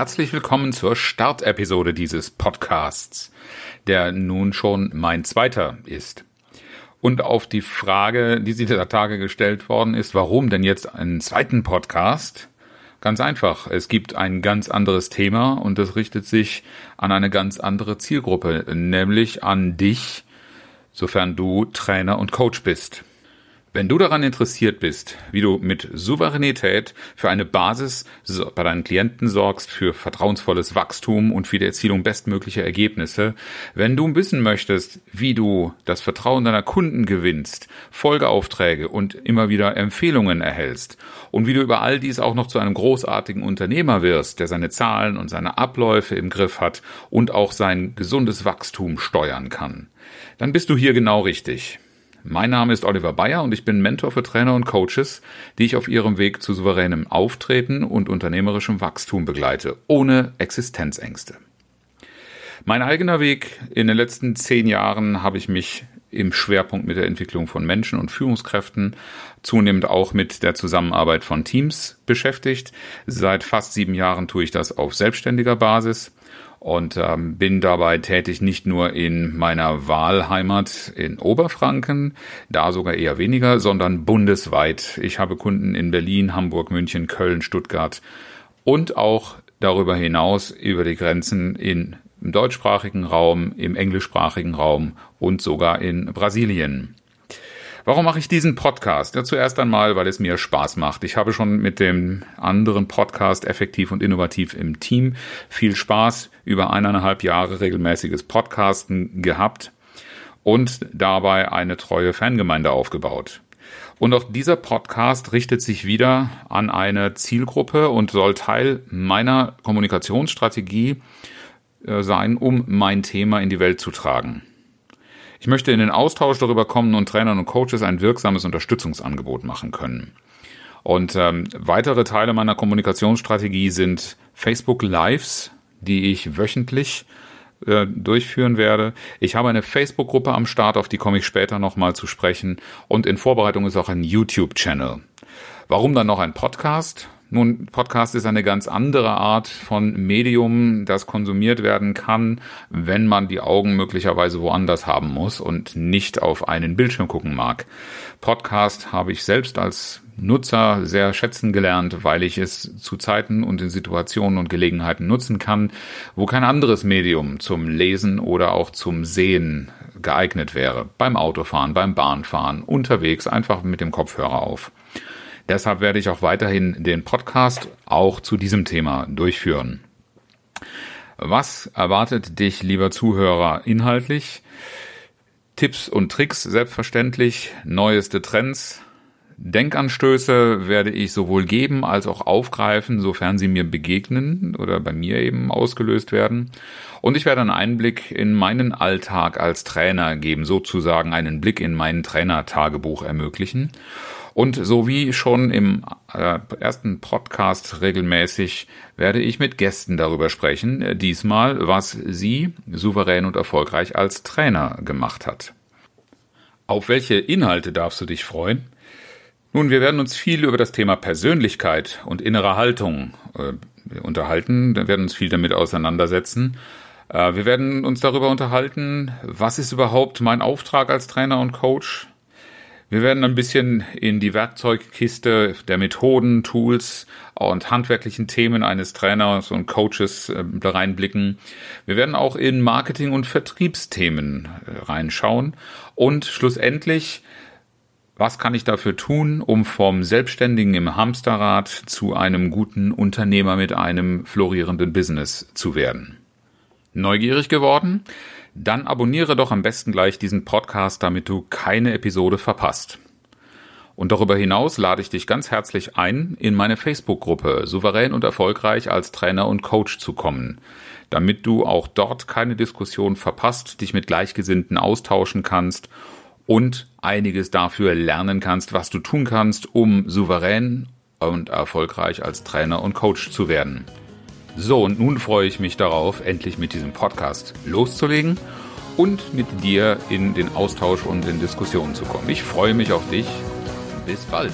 Herzlich willkommen zur Startepisode dieses Podcasts, der nun schon mein zweiter ist. Und auf die Frage, die dieser Tage gestellt worden ist, warum denn jetzt einen zweiten Podcast? Ganz einfach, es gibt ein ganz anderes Thema und das richtet sich an eine ganz andere Zielgruppe, nämlich an dich, sofern du Trainer und Coach bist. Wenn du daran interessiert bist, wie du mit Souveränität für eine Basis bei deinen Klienten sorgst, für vertrauensvolles Wachstum und für die Erzielung bestmöglicher Ergebnisse, wenn du wissen möchtest, wie du das Vertrauen deiner Kunden gewinnst, Folgeaufträge und immer wieder Empfehlungen erhältst und wie du über all dies auch noch zu einem großartigen Unternehmer wirst, der seine Zahlen und seine Abläufe im Griff hat und auch sein gesundes Wachstum steuern kann, dann bist du hier genau richtig. Mein Name ist Oliver Bayer und ich bin Mentor für Trainer und Coaches, die ich auf ihrem Weg zu souveränem Auftreten und unternehmerischem Wachstum begleite, ohne Existenzängste. Mein eigener Weg in den letzten zehn Jahren habe ich mich im Schwerpunkt mit der Entwicklung von Menschen und Führungskräften, zunehmend auch mit der Zusammenarbeit von Teams beschäftigt. Seit fast sieben Jahren tue ich das auf selbstständiger Basis und ähm, bin dabei tätig nicht nur in meiner Wahlheimat in Oberfranken, da sogar eher weniger, sondern bundesweit. Ich habe Kunden in Berlin, Hamburg, München, Köln, Stuttgart und auch darüber hinaus über die Grenzen in, im deutschsprachigen Raum, im englischsprachigen Raum und sogar in Brasilien. Warum mache ich diesen Podcast? Ja, zuerst einmal, weil es mir Spaß macht. Ich habe schon mit dem anderen Podcast Effektiv und Innovativ im Team viel Spaß über eineinhalb Jahre regelmäßiges Podcasten gehabt und dabei eine treue Fangemeinde aufgebaut. Und auch dieser Podcast richtet sich wieder an eine Zielgruppe und soll Teil meiner Kommunikationsstrategie sein, um mein Thema in die Welt zu tragen. Ich möchte in den Austausch darüber kommen und Trainern und Coaches ein wirksames Unterstützungsangebot machen können. Und ähm, weitere Teile meiner Kommunikationsstrategie sind Facebook Lives, die ich wöchentlich äh, durchführen werde. Ich habe eine Facebook-Gruppe am Start, auf die komme ich später nochmal zu sprechen. Und in Vorbereitung ist auch ein YouTube-Channel. Warum dann noch ein Podcast? Nun, Podcast ist eine ganz andere Art von Medium, das konsumiert werden kann, wenn man die Augen möglicherweise woanders haben muss und nicht auf einen Bildschirm gucken mag. Podcast habe ich selbst als Nutzer sehr schätzen gelernt, weil ich es zu Zeiten und in Situationen und Gelegenheiten nutzen kann, wo kein anderes Medium zum Lesen oder auch zum Sehen geeignet wäre. Beim Autofahren, beim Bahnfahren, unterwegs, einfach mit dem Kopfhörer auf. Deshalb werde ich auch weiterhin den Podcast auch zu diesem Thema durchführen. Was erwartet dich, lieber Zuhörer, inhaltlich? Tipps und Tricks selbstverständlich, neueste Trends, Denkanstöße werde ich sowohl geben als auch aufgreifen, sofern sie mir begegnen oder bei mir eben ausgelöst werden. Und ich werde einen Einblick in meinen Alltag als Trainer geben, sozusagen einen Blick in mein Trainertagebuch ermöglichen. Und so wie schon im äh, ersten Podcast regelmäßig werde ich mit Gästen darüber sprechen, äh, diesmal, was sie souverän und erfolgreich als Trainer gemacht hat. Auf welche Inhalte darfst du dich freuen? Nun, wir werden uns viel über das Thema Persönlichkeit und innere Haltung äh, unterhalten, wir werden uns viel damit auseinandersetzen. Äh, wir werden uns darüber unterhalten, was ist überhaupt mein Auftrag als Trainer und Coach? Wir werden ein bisschen in die Werkzeugkiste der Methoden, Tools und handwerklichen Themen eines Trainers und Coaches äh, reinblicken. Wir werden auch in Marketing- und Vertriebsthemen äh, reinschauen. Und schlussendlich, was kann ich dafür tun, um vom Selbstständigen im Hamsterrad zu einem guten Unternehmer mit einem florierenden Business zu werden? Neugierig geworden? dann abonniere doch am besten gleich diesen Podcast, damit du keine Episode verpasst. Und darüber hinaus lade ich dich ganz herzlich ein, in meine Facebook-Gruppe Souverän und Erfolgreich als Trainer und Coach zu kommen, damit du auch dort keine Diskussion verpasst, dich mit Gleichgesinnten austauschen kannst und einiges dafür lernen kannst, was du tun kannst, um souverän und erfolgreich als Trainer und Coach zu werden. So, und nun freue ich mich darauf, endlich mit diesem Podcast loszulegen und mit dir in den Austausch und in Diskussionen zu kommen. Ich freue mich auf dich bis bald.